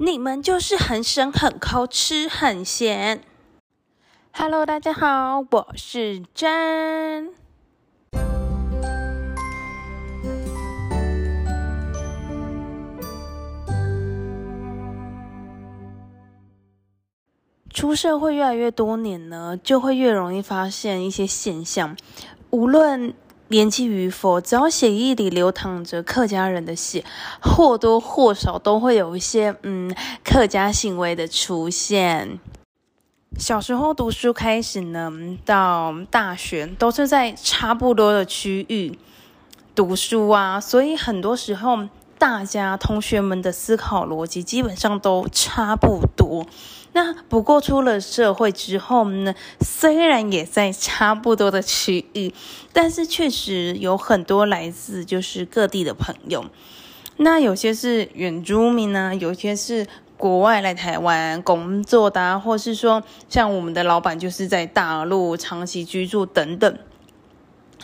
你们就是很省、很抠、吃很闲。Hello，大家好，我是真。出社会越来越多年呢，就会越容易发现一些现象，无论。年纪与否，只要血液里流淌着客家人的血，或多或少都会有一些嗯客家行为的出现。小时候读书开始呢，到大学都是在差不多的区域读书啊，所以很多时候。大家同学们的思考逻辑基本上都差不多。那不过出了社会之后呢，虽然也在差不多的区域，但是确实有很多来自就是各地的朋友。那有些是原住民呢，有些是国外来台湾工作的，或是说像我们的老板就是在大陆长期居住等等。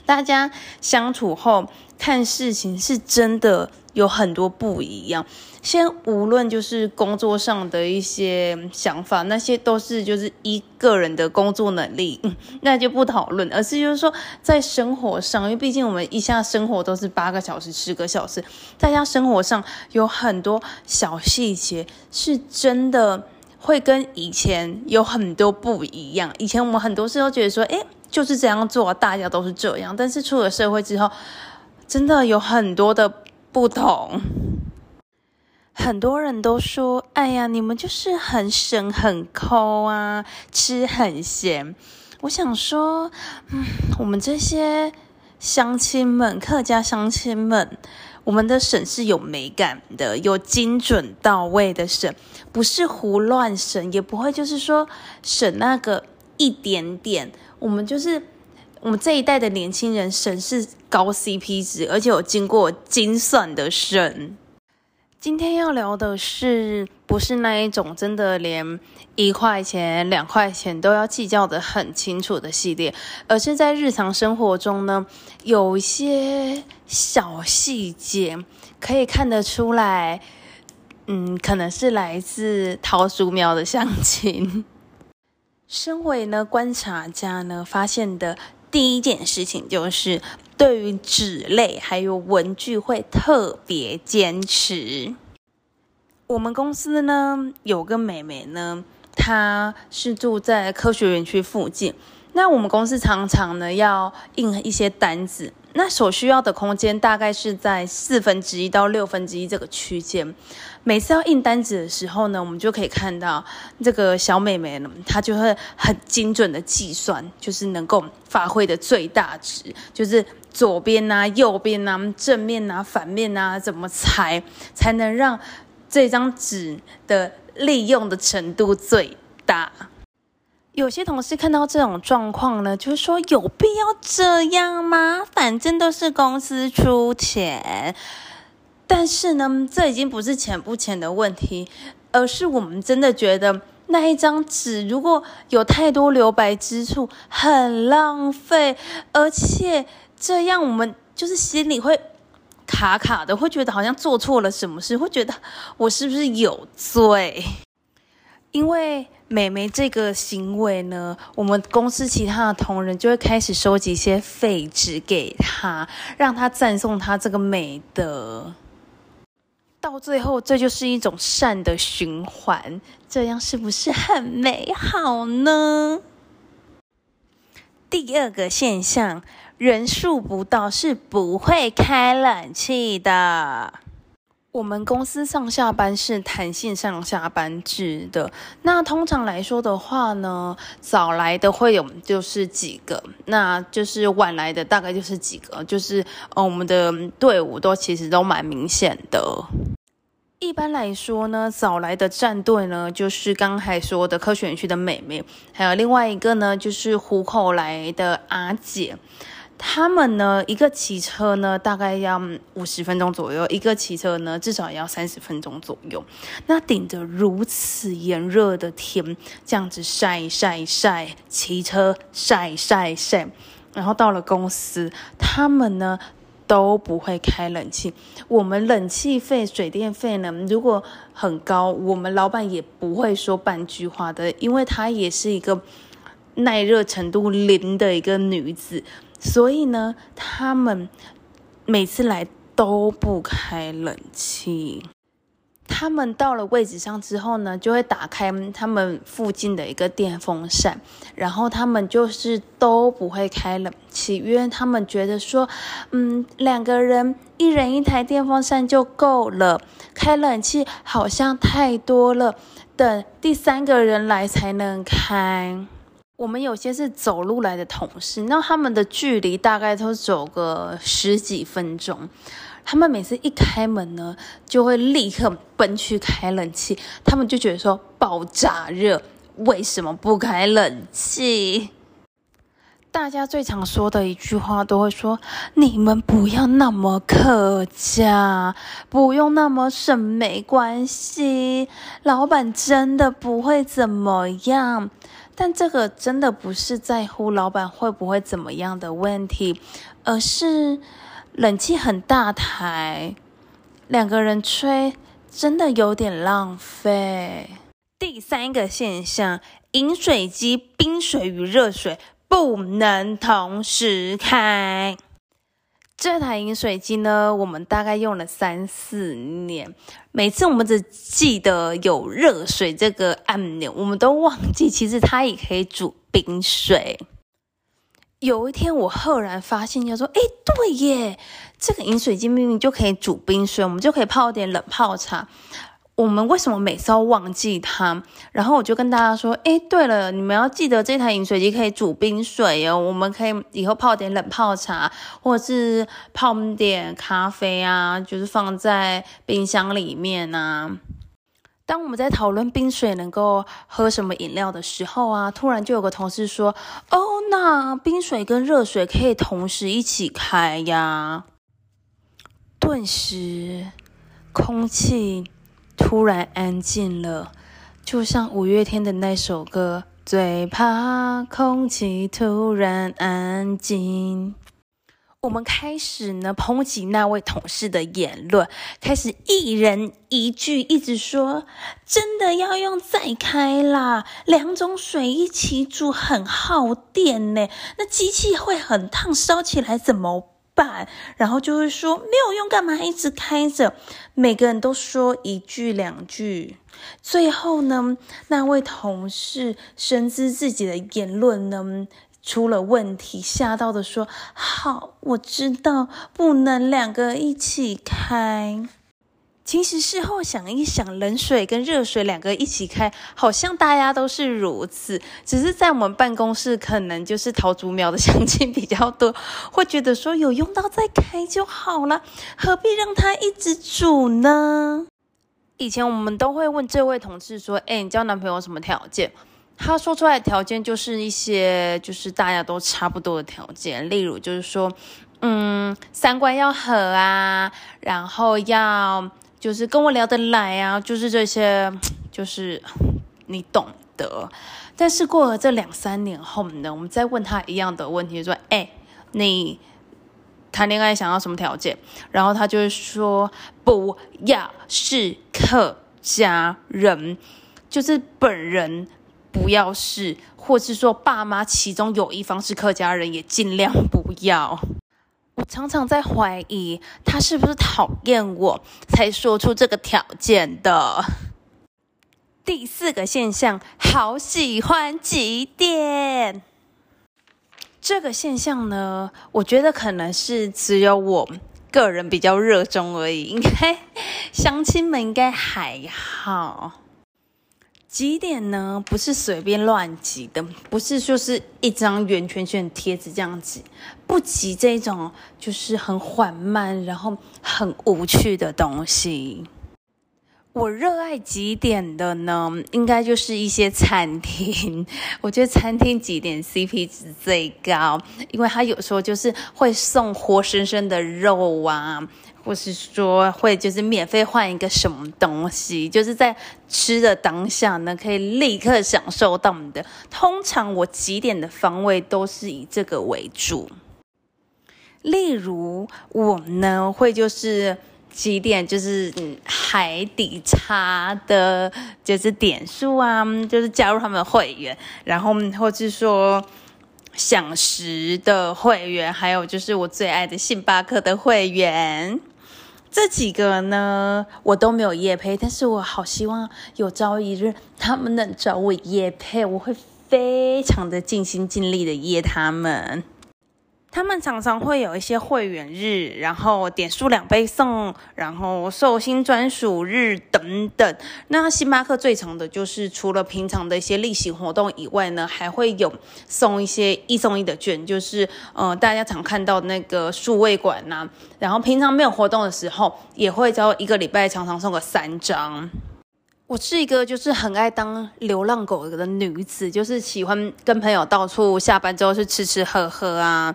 大家相处后看事情是真的有很多不一样。先无论就是工作上的一些想法，那些都是就是一个人的工作能力，那就不讨论。而是就是说在生活上，因为毕竟我们一下生活都是八个小时、十个小时，大家生活上有很多小细节，是真的会跟以前有很多不一样。以前我们很多事都觉得说，哎。就是这样做，大家都是这样。但是出了社会之后，真的有很多的不同。很多人都说：“哎呀，你们就是很省、很抠啊，吃很咸。”我想说，嗯，我们这些乡亲们，客家乡亲们，我们的审是有美感的，有精准到位的审，不是胡乱审，也不会就是说审那个一点点。我们就是我们这一代的年轻人，审是高 CP 值，而且有经过精算的审。今天要聊的是，不是那一种真的连一块钱、两块钱都要计较的很清楚的系列，而是在日常生活中呢，有一些小细节可以看得出来，嗯，可能是来自桃树苗的乡亲。身为呢观察家呢，发现的第一件事情就是，对于纸类还有文具会特别坚持。我们公司呢有个妹妹呢，她是住在科学园区附近。那我们公司常常呢要印一些单子。那所需要的空间大概是在四分之一到六分之一这个区间。每次要印单子的时候呢，我们就可以看到这个小美眉呢，她就会很精准的计算，就是能够发挥的最大值，就是左边呐、右边呐、正面呐、反面呐，怎么裁才能让这张纸的利用的程度最大。有些同事看到这种状况呢，就说有必要这样吗？反正都是公司出钱。但是呢，这已经不是钱不钱的问题，而是我们真的觉得那一张纸如果有太多留白之处，很浪费，而且这样我们就是心里会卡卡的，会觉得好像做错了什么事，会觉得我是不是有罪？因为美眉这个行为呢，我们公司其他的同仁就会开始收集一些废纸给她，让她赞颂她这个美德。到最后，这就是一种善的循环，这样是不是很美好呢？第二个现象，人数不到是不会开冷气的。我们公司上下班是弹性上下班制的。那通常来说的话呢，早来的会有就是几个，那就是晚来的大概就是几个，就是呃我们的队伍都其实都蛮明显的。一般来说呢，早来的战队呢，就是刚才说的科学园区的美美，还有另外一个呢，就是虎口来的阿姐。他们呢，一个骑车呢，大概要五十分钟左右；一个骑车呢，至少也要三十分钟左右。那顶着如此炎热的天，这样子晒晒晒，骑车晒晒晒，然后到了公司，他们呢，都不会开冷气。我们冷气费、水电费呢，如果很高，我们老板也不会说半句话的，因为她也是一个耐热程度零的一个女子，所以呢，他们每次来都不开冷气。他们到了位置上之后呢，就会打开他们附近的一个电风扇，然后他们就是都不会开冷气，因为他们觉得说，嗯，两个人一人一台电风扇就够了，开冷气好像太多了，等第三个人来才能开。我们有些是走路来的同事，那他们的距离大概都走个十几分钟。他们每次一开门呢，就会立刻奔去开冷气。他们就觉得说爆炸热，为什么不开冷气？大家最常说的一句话都会说：你们不要那么客家，不用那么省，没关系。老板真的不会怎么样。但这个真的不是在乎老板会不会怎么样的问题，而是。冷气很大台，两个人吹真的有点浪费。第三个现象，饮水机冰水与热水不能同时开。这台饮水机呢，我们大概用了三四年，每次我们只记得有热水这个按钮，我们都忘记其实它也可以煮冰水。有一天，我赫然发现，要说：“哎，对耶，这个饮水机明明就可以煮冰水，我们就可以泡点冷泡茶。我们为什么每次都忘记它？”然后我就跟大家说：“哎，对了，你们要记得这台饮水机可以煮冰水哦，我们可以以后泡点冷泡茶，或者是泡点咖啡啊，就是放在冰箱里面啊。”当我们在讨论冰水能够喝什么饮料的时候啊，突然就有个同事说：“哦，那冰水跟热水可以同时一起开呀！”顿时，空气突然安静了，就像五月天的那首歌：“最怕空气突然安静。”我们开始呢抨击那位同事的言论，开始一人一句一直说，真的要用再开啦，两种水一起煮很耗电呢，那机器会很烫，烧起来怎么办？然后就会说没有用，干嘛一直开着？每个人都说一句两句，最后呢，那位同事深知自己的言论呢。出了问题，吓到的说：“好，我知道不能两个一起开。其实事后想一想，冷水跟热水两个一起开，好像大家都是如此。只是在我们办公室，可能就是桃竹苗的相亲比较多，会觉得说有用到再开就好了，何必让它一直煮呢？以前我们都会问这位同事说：‘哎，你交男朋友什么条件？’他说出来的条件就是一些，就是大家都差不多的条件，例如就是说，嗯，三观要合啊，然后要就是跟我聊得来啊，就是这些，就是你懂得。但是过了这两三年后呢，我们再问他一样的问题，说，哎，你谈恋爱想要什么条件？然后他就会说，不要是客家人，就是本人。不要是，或是说爸妈其中有一方是客家人，也尽量不要。我常常在怀疑他是不是讨厌我才说出这个条件的。第四个现象，好喜欢几点？这个现象呢，我觉得可能是只有我个人比较热衷而已，应该 乡亲们应该还好。几点呢？不是随便乱挤的，不是说是一张圆圈圈贴纸这样挤，不挤这种就是很缓慢，然后很无趣的东西。我热爱几点的呢？应该就是一些餐厅，我觉得餐厅几点 CP 值最高，因为它有时候就是会送活生生的肉啊。或是说会就是免费换一个什么东西，就是在吃的当下呢，可以立刻享受到的。通常我几点的方位都是以这个为主。例如我呢会就是几点就是嗯海底茶的，就是点数啊，就是加入他们的会员，然后或是说享食的会员，还有就是我最爱的星巴克的会员。这几个呢，我都没有夜配，但是我好希望有朝一日他们能找我夜配，我会非常的尽心尽力的夜他们。他们常常会有一些会员日，然后点数两倍送，然后寿星专属日等等。那星巴克最长的就是除了平常的一些例行活动以外呢，还会有送一些一送一的券，就是呃大家常看到那个数位馆呐。然后平常没有活动的时候，也会在一个礼拜常常送个三张。我是一个就是很爱当流浪狗的女子，就是喜欢跟朋友到处下班之后是吃吃喝喝啊。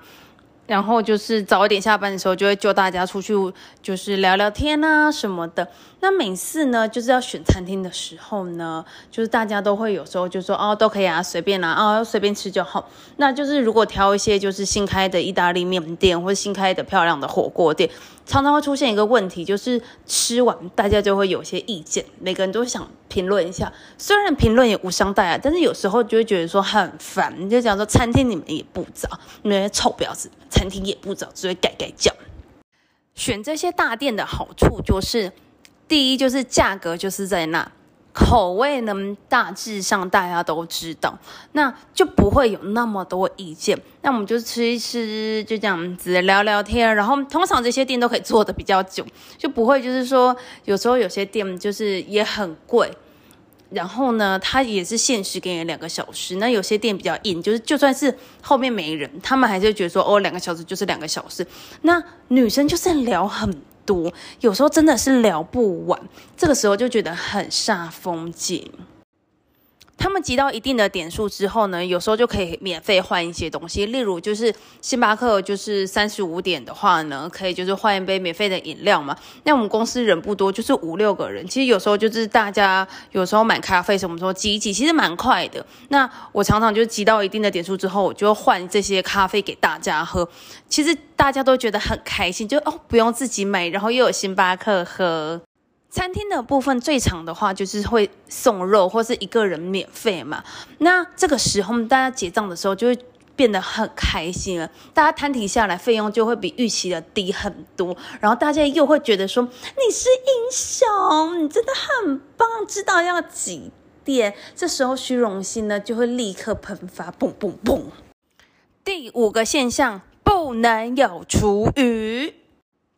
然后就是早一点下班的时候，就会叫大家出去，就是聊聊天啊什么的。那每次呢，就是要选餐厅的时候呢，就是大家都会有时候就说哦，都可以啊，随便啦，啊，随便吃就好。那就是如果挑一些就是新开的意大利面店或者新开的漂亮的火锅店，常常会出现一个问题，就是吃完大家就会有些意见，每个人都想评论一下。虽然评论也无伤大雅，但是有时候就会觉得说很烦。就讲说餐厅你们也不找，那些臭婊子，餐厅也不找，只会改改叫。选这些大店的好处就是。第一就是价格就是在那，口味呢大致上大家都知道，那就不会有那么多意见。那我们就吃一吃，就这样子聊聊天。然后通常这些店都可以做的比较久，就不会就是说有时候有些店就是也很贵。然后呢，它也是限时给你两个小时。那有些店比较硬，就是就算是后面没人，他们还是觉得说哦，两个小时就是两个小时。那女生就是聊很。多有时候真的是聊不完，这个时候就觉得很煞风景。他们集到一定的点数之后呢，有时候就可以免费换一些东西，例如就是星巴克，就是三十五点的话呢，可以就是换一杯免费的饮料嘛。那我们公司人不多，就是五六个人，其实有时候就是大家有时候买咖啡什么时候集一集，其实蛮快的。那我常常就集到一定的点数之后，我就换这些咖啡给大家喝，其实大家都觉得很开心，就哦不用自己买，然后又有星巴克喝。餐厅的部分最长的话就是会送肉或是一个人免费嘛，那这个时候大家结账的时候就会变得很开心了，大家摊提下来费用就会比预期的低很多，然后大家又会觉得说你是英雄，你真的很棒，知道要几点，这时候虚荣心呢就会立刻喷发，嘣嘣嘣。第五个现象，不能有厨余。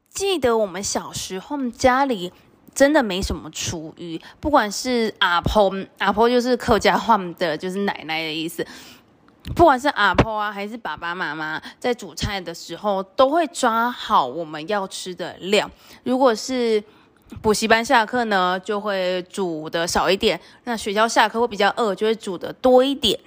记得我们小时候家里。真的没什么厨余，不管是阿婆，阿婆就是客家话的，就是奶奶的意思。不管是阿婆啊，还是爸爸妈妈，在煮菜的时候，都会抓好我们要吃的量。如果是补习班下课呢，就会煮的少一点；那学校下课会比较饿，就会煮的多一点。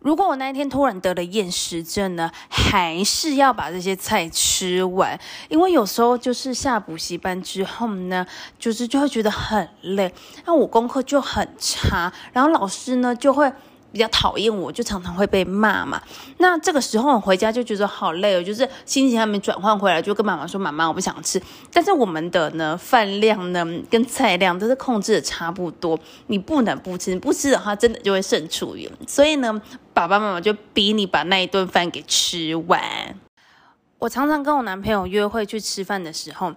如果我那一天突然得了厌食症呢，还是要把这些菜吃完，因为有时候就是下补习班之后呢，就是就会觉得很累，那我功课就很差，然后老师呢就会。比较讨厌我，就常常会被骂嘛。那这个时候我回家就觉得好累哦，就是心情还没转换回来，就跟妈妈说：“妈妈，我不想吃。”但是我们的呢饭量呢跟菜量都是控制的差不多，你不能不吃，不吃的话真的就会剩厨余。所以呢，爸爸妈妈就逼你把那一顿饭给吃完。我常常跟我男朋友约会去吃饭的时候。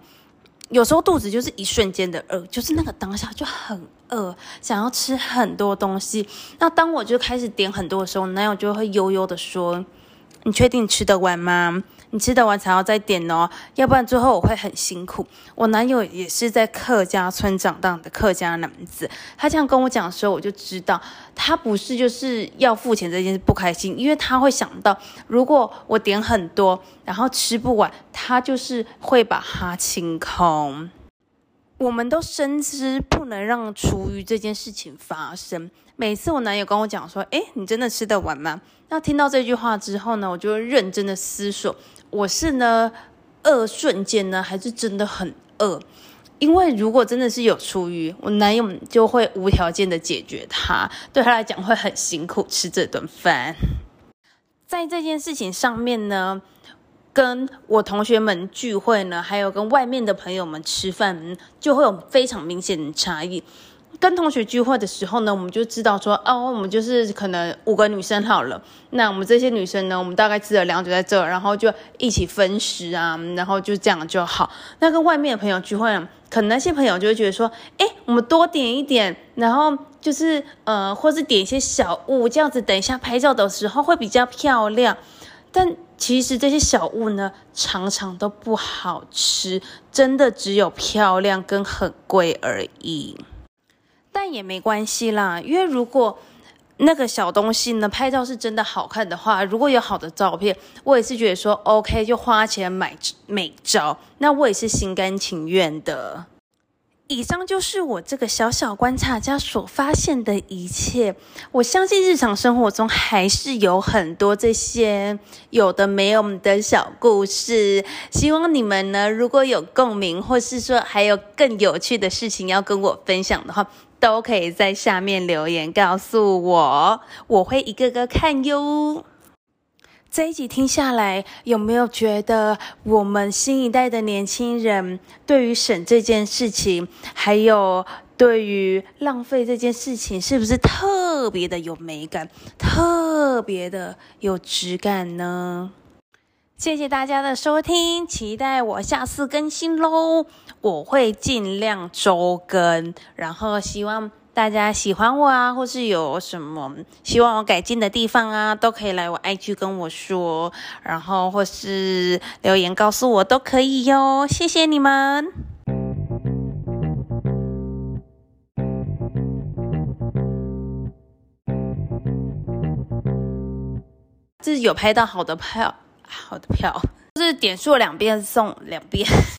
有时候肚子就是一瞬间的饿，就是那个当下就很饿，想要吃很多东西。那当我就开始点很多的时候，男友就会悠悠的说：“你确定吃得完吗？”你吃得完才要再点哦，要不然最后我会很辛苦。我男友也是在客家村长大的客家男子，他这样跟我讲的时候，我就知道他不是就是要付钱这件事不开心，因为他会想到，如果我点很多，然后吃不完，他就是会把它清空。我们都深知不能让厨余这件事情发生。每次我男友跟我讲说：“哎，你真的吃得完吗？”那听到这句话之后呢，我就认真的思索。我是呢饿瞬间呢，还是真的很饿？因为如果真的是有厨余，我男友就会无条件的解决它，对他来讲会很辛苦吃这顿饭。在这件事情上面呢，跟我同学们聚会呢，还有跟外面的朋友们吃饭，就会有非常明显的差异。跟同学聚会的时候呢，我们就知道说，哦，我们就是可能五个女生好了，那我们这些女生呢，我们大概吃了两组在这，然后就一起分食啊，然后就这样就好。那跟外面的朋友聚会呢，可能那些朋友就会觉得说，哎，我们多点一点，然后就是呃，或是点一些小物，这样子等一下拍照的时候会比较漂亮。但其实这些小物呢，常常都不好吃，真的只有漂亮跟很贵而已。但也没关系啦，因为如果那个小东西呢，拍照是真的好看的话，如果有好的照片，我也是觉得说 OK，就花钱买美照，那我也是心甘情愿的。以上就是我这个小小观察家所发现的一切。我相信日常生活中还是有很多这些有的没有的小故事。希望你们呢，如果有共鸣，或是说还有更有趣的事情要跟我分享的话，都可以在下面留言告诉我，我会一个个看哟。这一集听下来，有没有觉得我们新一代的年轻人对于省这件事情，还有对于浪费这件事情，是不是特别的有美感，特别的有质感呢？谢谢大家的收听，期待我下次更新喽！我会尽量周更，然后希望。大家喜欢我啊，或是有什么希望我改进的地方啊，都可以来我 IG 跟我说，然后或是留言告诉我都可以哟。谢谢你们。这是有拍到好的票，好的票，就是点数两遍送两遍。